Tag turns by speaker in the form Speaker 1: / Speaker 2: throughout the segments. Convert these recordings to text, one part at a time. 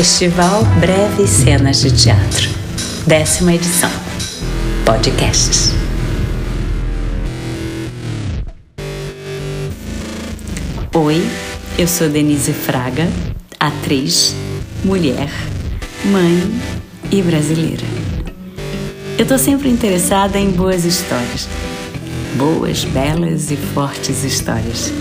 Speaker 1: Festival Breves Cenas de Teatro, décima edição. Podcasts. Oi, eu sou Denise Fraga, atriz, mulher, mãe e brasileira. Eu tô sempre interessada em boas histórias. Boas, belas e fortes histórias.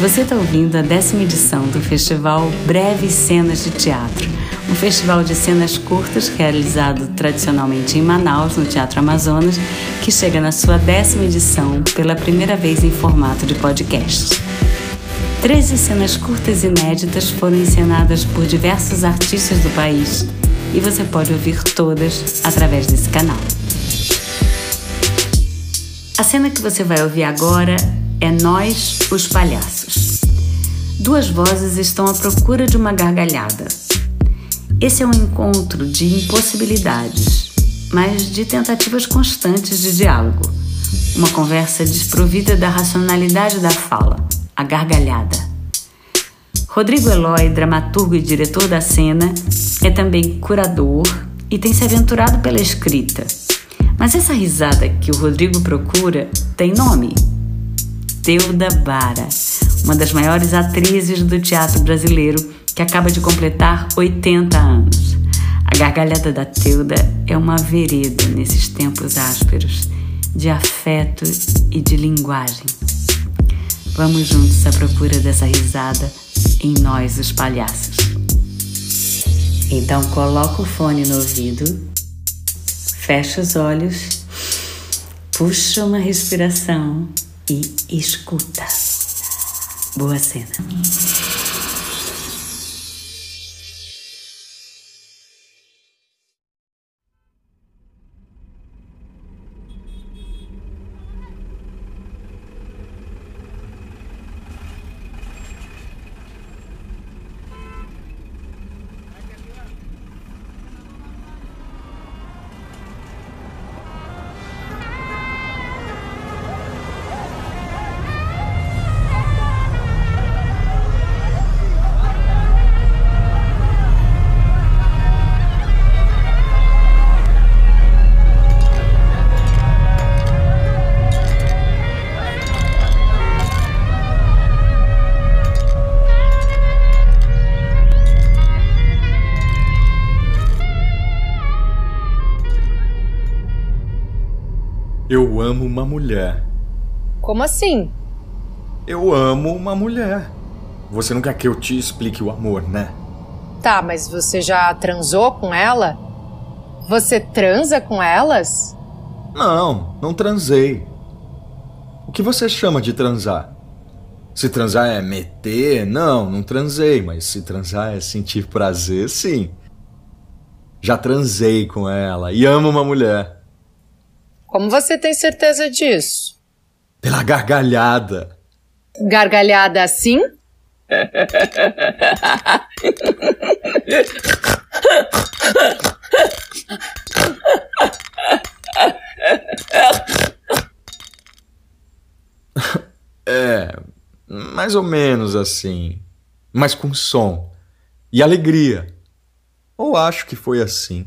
Speaker 1: Você está ouvindo a décima edição do Festival Breves Cenas de Teatro, um festival de cenas curtas realizado tradicionalmente em Manaus, no Teatro Amazonas, que chega na sua décima edição pela primeira vez em formato de podcast. Treze cenas curtas inéditas foram encenadas por diversos artistas do país e você pode ouvir todas através desse canal. A cena que você vai ouvir agora é Nós, os Palhaços. Duas vozes estão à procura de uma gargalhada. Esse é um encontro de impossibilidades, mas de tentativas constantes de diálogo. Uma conversa desprovida da racionalidade da fala, a gargalhada. Rodrigo Eloy, dramaturgo e diretor da cena, é também curador e tem se aventurado pela escrita. Mas essa risada que o Rodrigo procura tem nome Teuda Bara, uma das maiores atrizes do teatro brasileiro que acaba de completar 80 anos. A gargalhada da Teuda é uma vereda nesses tempos ásperos, de afeto e de linguagem. Vamos juntos à procura dessa risada em nós, os palhaços. Então coloca o fone no ouvido, fecha os olhos, puxa uma respiração e escuta. Boa cena.
Speaker 2: Amo uma mulher.
Speaker 3: Como assim?
Speaker 2: Eu amo uma mulher. Você não quer que eu te explique o amor, né?
Speaker 3: Tá, mas você já transou com ela? Você transa com elas?
Speaker 2: Não, não transei. O que você chama de transar? Se transar é meter, não, não transei, mas se transar é sentir prazer, sim. Já transei com ela e amo uma mulher.
Speaker 3: Como você tem certeza disso?
Speaker 2: Pela gargalhada.
Speaker 3: Gargalhada assim?
Speaker 2: É, mais ou menos assim. Mas com som. E alegria. Ou acho que foi assim.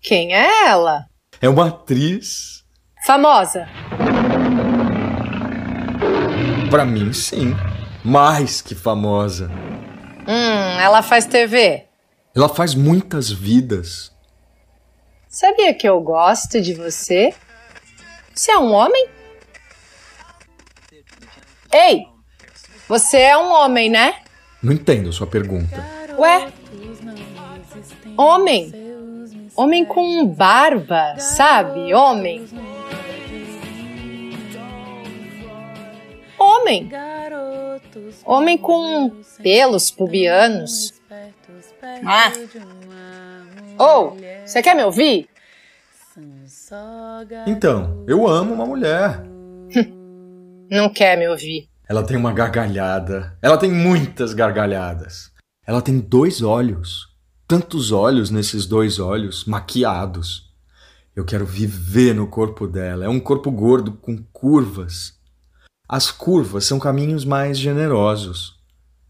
Speaker 3: Quem é ela?
Speaker 2: É uma atriz
Speaker 3: Famosa?
Speaker 2: Pra mim, sim. Mais que famosa.
Speaker 3: Hum, ela faz TV.
Speaker 2: Ela faz muitas vidas.
Speaker 3: Sabia que eu gosto de você? Você é um homem? Ei! Você é um homem, né?
Speaker 2: Não entendo sua pergunta.
Speaker 3: Ué? Homem. Homem com barba, sabe? Homem. Homem. Homem com pelos pubianos. Ah. Ou, oh, você quer me ouvir?
Speaker 2: Então, eu amo uma mulher.
Speaker 3: Não quer me ouvir.
Speaker 2: Ela tem uma gargalhada. Ela tem muitas gargalhadas. Ela tem dois olhos. Tantos olhos nesses dois olhos, maquiados. Eu quero viver no corpo dela. É um corpo gordo com curvas. As curvas são caminhos mais generosos.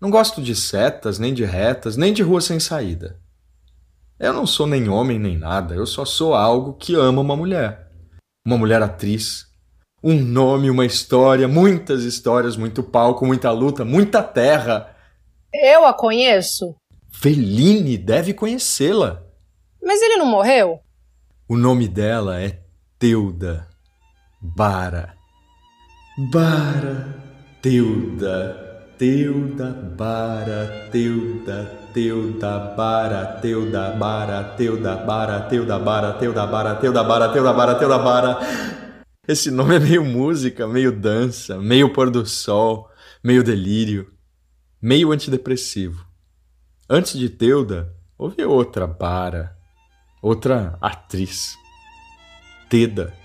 Speaker 2: Não gosto de setas, nem de retas, nem de rua sem saída. Eu não sou nem homem nem nada, eu só sou algo que ama uma mulher. Uma mulher atriz. Um nome, uma história, muitas histórias, muito palco, muita luta, muita terra.
Speaker 3: Eu a conheço.
Speaker 2: Feline deve conhecê-la.
Speaker 3: Mas ele não morreu?
Speaker 2: O nome dela é Teuda Bara. Bara, Teuda. Teuda, Bara, Teuda, Teuda, Bara, Teuda, Bara, Teuda, Bara, Teuda, Bara, Teuda, Bara, Teuda, Bara, Teuda, Bara, Teuda, Bara. Esse nome é meio música, meio dança, meio pôr do sol, meio delírio, meio antidepressivo. Antes de Teuda, houve outra Bara, outra atriz, Teda.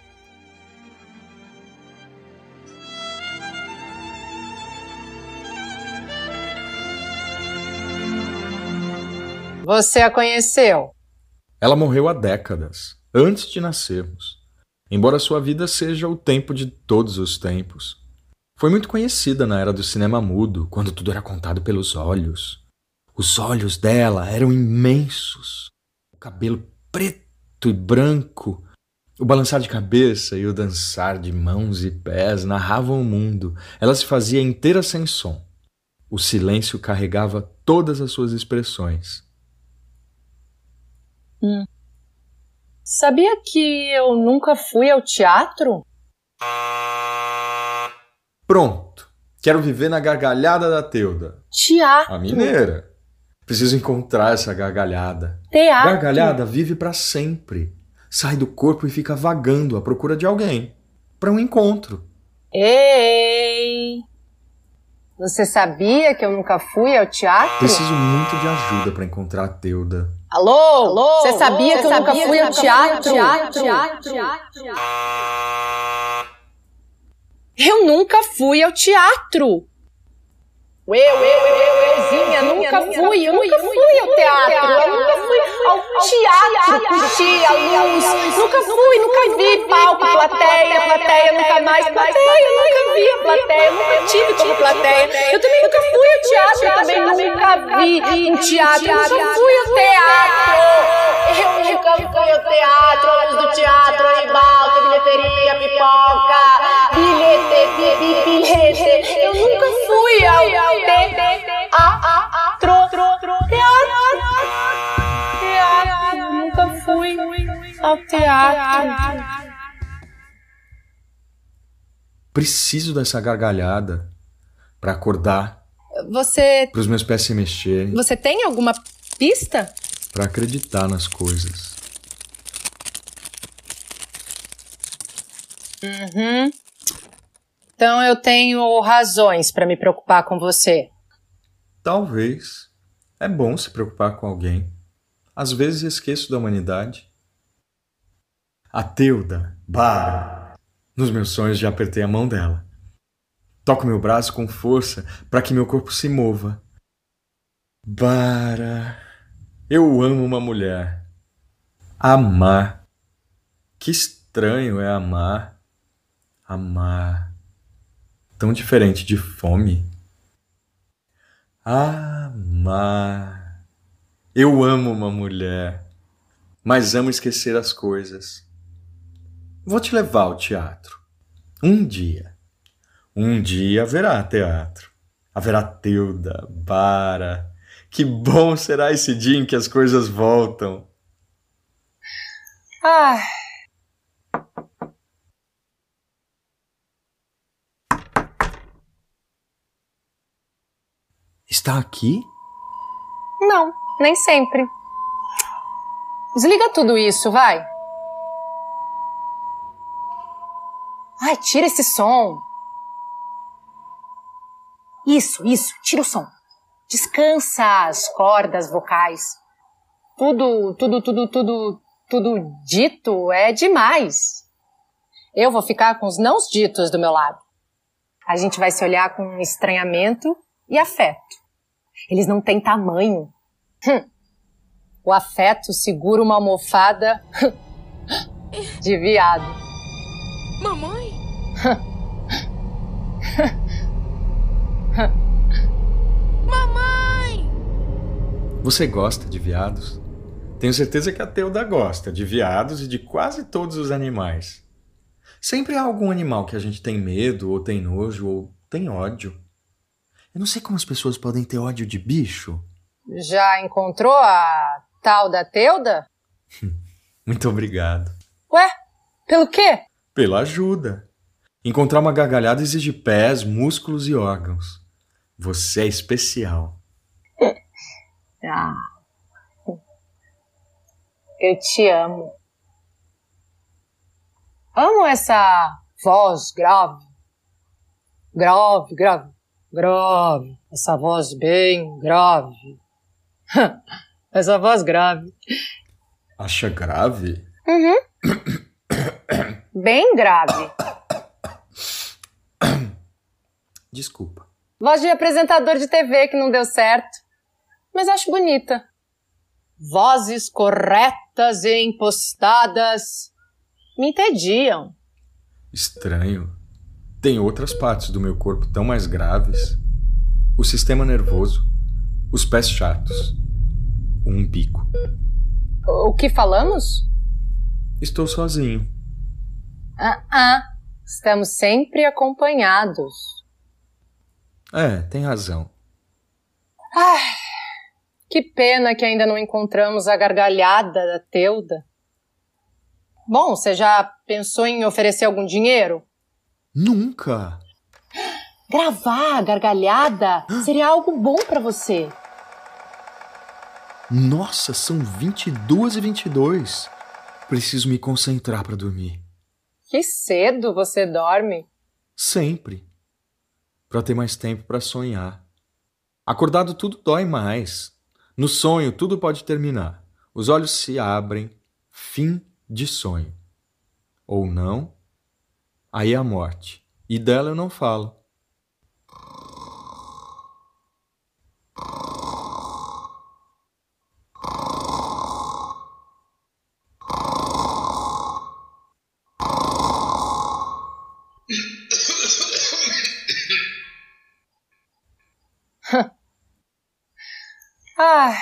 Speaker 3: Você a conheceu?
Speaker 2: Ela morreu há décadas, antes de nascermos. Embora sua vida seja o tempo de todos os tempos. Foi muito conhecida na era do cinema mudo, quando tudo era contado pelos olhos. Os olhos dela eram imensos. O cabelo preto e branco, o balançar de cabeça e o dançar de mãos e pés narravam o mundo. Ela se fazia inteira sem som. O silêncio carregava todas as suas expressões.
Speaker 3: Hum. Sabia que eu nunca fui ao teatro?
Speaker 2: Pronto. Quero viver na gargalhada da Teuda.
Speaker 3: Teatro.
Speaker 2: A mineira. Preciso encontrar essa gargalhada.
Speaker 3: Teatro.
Speaker 2: Gargalhada vive para sempre. Sai do corpo e fica vagando à procura de alguém. Para um encontro.
Speaker 3: Ei! Você sabia que eu nunca fui ao teatro?
Speaker 2: Preciso muito de ajuda para encontrar a Teuda.
Speaker 3: Alô? Alô? Você sabia que eu nunca fui ao teatro? Eu nunca fui ao teatro. Eu, eu, eu, euzinha, nunca fui, eu nunca fui ao teatro, eu nunca fui ao teatro, curtir a luz, nunca fui, nunca vi palco, plateia, plateia, nunca mais, plateia, nunca vi a plateia, nunca tive como plateia, eu também nunca fui ao teatro, eu também nunca vi um teatro, eu nunca fui ao teatro, eu nunca fui ao teatro, a luz do teatro, em balca, bilheteria, pipoca, bilhete, bilhete, eu nunca fui ao teatro, fui ao teatro.
Speaker 2: Preciso dessa gargalhada para acordar,
Speaker 3: Você,
Speaker 2: para os meus pés se mexerem,
Speaker 3: você tem alguma pista?
Speaker 2: para acreditar nas coisas.
Speaker 3: Uhum. Então eu tenho razões para me preocupar com você.
Speaker 2: Talvez. É bom se preocupar com alguém. Às vezes esqueço da humanidade. A Teuda, Bara. Nos meus sonhos já apertei a mão dela. Toco meu braço com força para que meu corpo se mova. Bara. Eu amo uma mulher. Amar. Que estranho é amar. Amar. Tão diferente de fome. Amar. Eu amo uma mulher, mas amo esquecer as coisas. Vou te levar ao teatro. Um dia. Um dia haverá teatro. Haverá Teuda, Bara. Que bom será esse dia em que as coisas voltam.
Speaker 3: Ah,
Speaker 2: Está aqui?
Speaker 3: não, nem sempre. Desliga tudo isso, vai. Ai, tira esse som. Isso, isso, tira o som. Descansa as cordas vocais. Tudo, tudo, tudo, tudo, tudo dito é demais. Eu vou ficar com os não ditos do meu lado. A gente vai se olhar com estranhamento e afeto. Eles não têm tamanho. Hum. O afeto segura uma almofada de viado.
Speaker 4: Mamãe? Mamãe?
Speaker 2: Você gosta de viados? Tenho certeza que a Teuda gosta de viados e de quase todos os animais. Sempre há algum animal que a gente tem medo, ou tem nojo, ou tem ódio. Eu não sei como as pessoas podem ter ódio de bicho.
Speaker 3: Já encontrou a tal da Teuda?
Speaker 2: Muito obrigado.
Speaker 3: Ué, pelo quê?
Speaker 2: Pela ajuda. Encontrar uma gargalhada exige pés, músculos e órgãos. Você é especial.
Speaker 3: ah. Eu te amo. Amo essa voz grave. Grave, grave, grave. Essa voz bem grave. essa voz grave.
Speaker 2: Acha grave?
Speaker 3: Uhum. bem grave.
Speaker 2: Desculpa.
Speaker 3: Voz de apresentador de TV que não deu certo. Mas acho bonita. Vozes corretas e impostadas me entediam.
Speaker 2: Estranho. Tem outras partes do meu corpo tão mais graves. O sistema nervoso, os pés chatos, um bico.
Speaker 3: O que falamos?
Speaker 2: Estou sozinho.
Speaker 3: Ah, ah. Estamos sempre acompanhados.
Speaker 2: É, tem razão.
Speaker 3: Ai, que pena que ainda não encontramos a gargalhada da Teuda. Bom, você já pensou em oferecer algum dinheiro?
Speaker 2: Nunca.
Speaker 3: Gravar a gargalhada seria algo bom para você.
Speaker 2: Nossa, são 22 e 22. Preciso me concentrar para dormir.
Speaker 3: Que cedo você dorme.
Speaker 2: Sempre. Para ter mais tempo para sonhar. Acordado tudo dói mais. No sonho tudo pode terminar. Os olhos se abrem. Fim de sonho. Ou não, aí é a morte. E dela eu não falo.
Speaker 3: ah,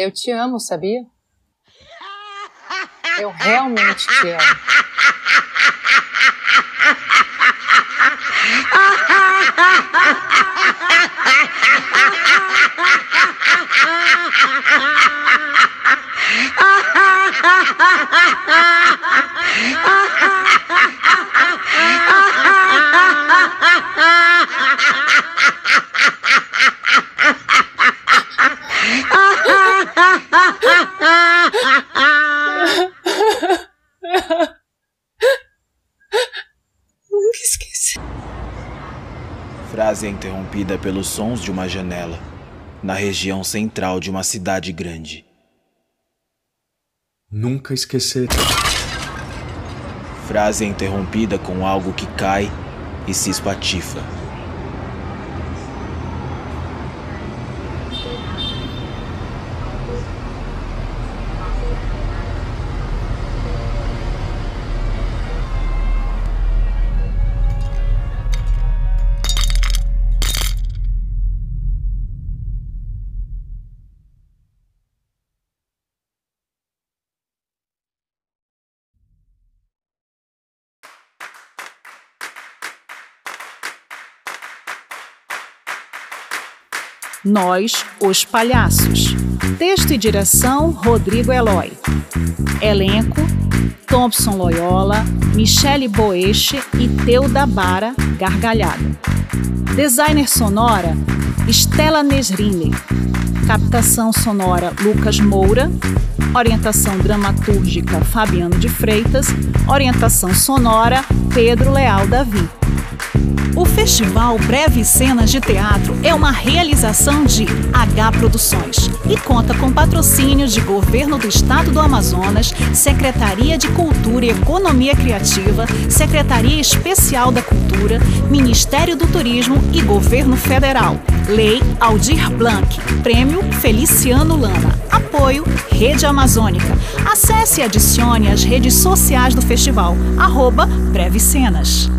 Speaker 3: eu te amo, sabia? Eu realmente te amo.
Speaker 4: frase é interrompida pelos sons de uma janela, na região central de uma cidade grande.
Speaker 2: Nunca esquecerei.
Speaker 4: Frase é interrompida com algo que cai e se espatifa.
Speaker 5: Nós, os Palhaços. Texto e direção: Rodrigo Eloy. Elenco: Thompson Loyola, Michele Boeche e Teuda Bara Gargalhada. Designer sonora: Stella Nesrini. Captação sonora: Lucas Moura. Orientação dramatúrgica: Fabiano de Freitas. Orientação sonora: Pedro Leal Davi. O Festival Breve Cenas de Teatro é uma realização de H Produções e conta com patrocínios de Governo do Estado do Amazonas, Secretaria de Cultura e Economia Criativa, Secretaria Especial da Cultura, Ministério do Turismo e Governo Federal. Lei Aldir Blanc, Prêmio Feliciano Lana. Apoio Rede Amazônica. Acesse e adicione as redes sociais do festival, arroba Breve Cenas.